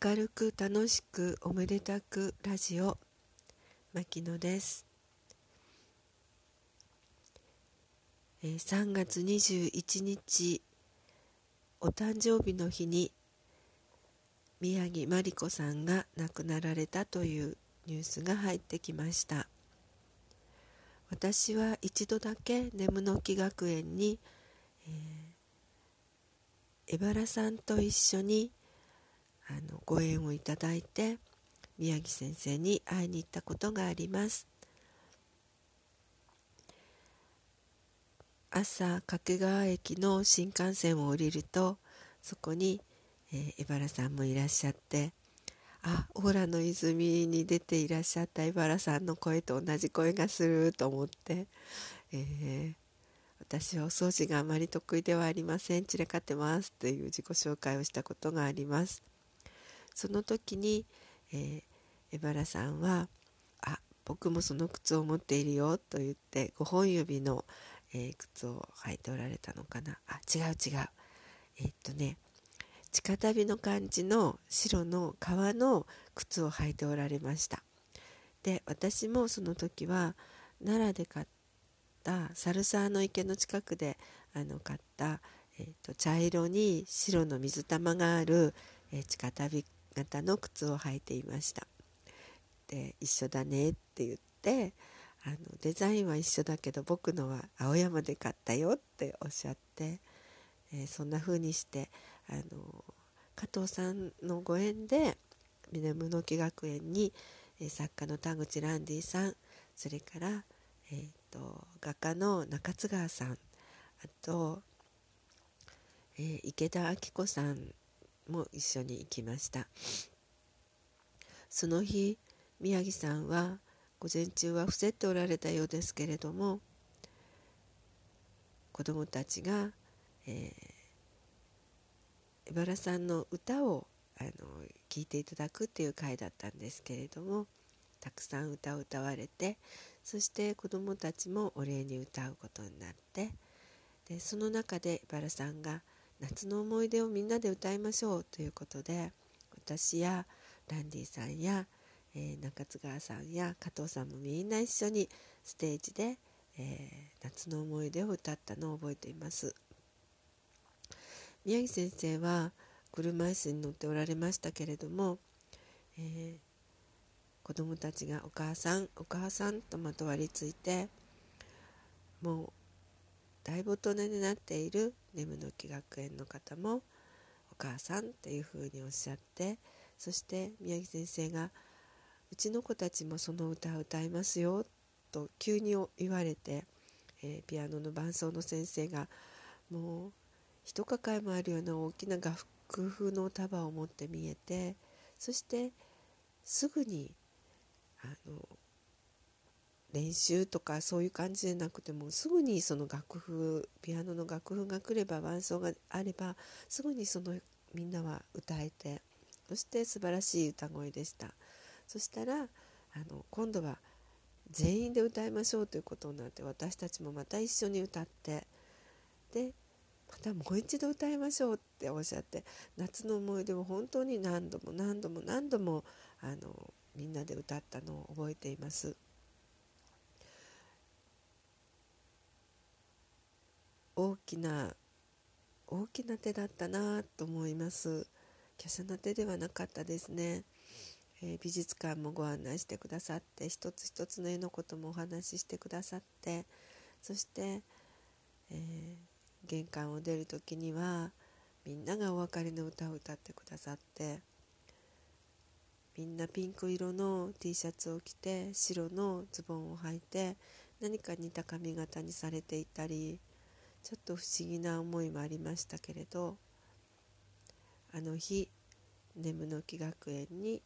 明るく楽しくおめでたくラジオ牧野です、え、3月21日お誕生日の日に宮城真理子さんが亡くなられたというニュースが入ってきました。私は一度だけ眠の木学園に、えー、江原さんと一緒にあのご縁をいただいて宮城先生に会いに行ったことがあります。朝掛川駅の新幹線を降りるとそこに、えー、江原さんもいらっしゃってあオーラの泉に出ていらっしゃった江原さんの声と同じ声がすると思って、えー、私はお掃除があまり得意ではありません散らかってますという自己紹介をしたことがあります。その時に、えー、江原さんは「あ僕もその靴を持っているよ」と言って5本指の、えー、靴を履いておられたのかなあ違う違う。えー、っとね地下旅の感じの白の革の靴を履いておられました。で私もその時は奈良で買ったサ沢の池の近くであの買った、えーと、茶色に白の水玉がある、えー、地下旅型の靴を履いていました。で一緒だねって言ってあのデザインは一緒だけど僕のは青山で買ったよっておっしゃって、えー、そんな風にしてあの加藤さんのご縁で南の木学園に、えー、作家の田口ランディさんそれから、えーと、画家の中津川さんあと、えー、池田明子さんも一緒に行きました。その日宮城さんは午前中は伏せておられたようですけれども子どもたちが、えー、江原さんの歌をあの聞いていただくっていう会だったんですけれどもたくさん歌を歌われてそして子どもたちもお礼に歌うことになってでその中で江原さんが「夏の思い出をみんなで歌いましょうということで私やランディさんや、えー、中津川さんや加藤さんもみんな一緒にステージで、えー、夏の思い出を歌ったのを覚えています。宮城先生は車椅子に乗っておられましたけれども、えー、子供たちが「お母さんお母さん」とまとわりついてもう大大人になっている眠の木学園の方もお母さんっていうふうにおっしゃってそして宮城先生が「うちの子たちもその歌を歌いますよ」と急に言われて、えー、ピアノの伴奏の先生がもう一抱えもあるような大きな楽譜の束を持って見えてそしてすぐにあの練習とかそういう感じじゃなくてもすぐにその楽譜ピアノの楽譜が来れば伴奏があればすぐにそのみんなは歌えてそして素晴らしい歌声でしたそしたらあの今度は全員で歌いましょうということになって私たちもまた一緒に歌ってでまたもう一度歌いましょうっておっしゃって夏の思い出を本当に何度も何度も何度もあのみんなで歌ったのを覚えています。大きな大きな手だったなと思います。華奢な手ではなかったですね、えー、美術館もご案内してくださって一つ一つの絵のこともお話ししてくださってそして、えー、玄関を出る時にはみんながお別れの歌を歌ってくださってみんなピンク色の T シャツを着て白のズボンを履いて何か似た髪型にされていたりちょっと不思議な思いもありましたけれどあの日眠の木学園に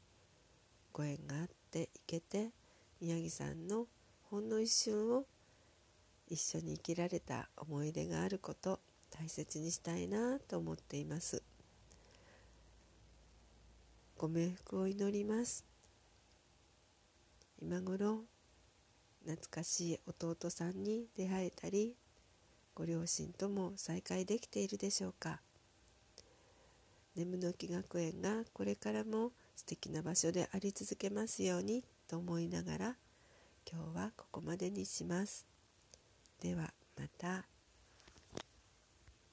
ご縁があって行けて宮城さんのほんの一瞬を一緒に生きられた思い出があること大切にしたいなと思っています。ご冥福を祈ります。今頃懐かしい弟さんに出会えたりご両親とも再会できているでしょうか？眠の木学園がこれからも素敵な場所であり続けますようにと思いながら今日はここまでにします。ではまた。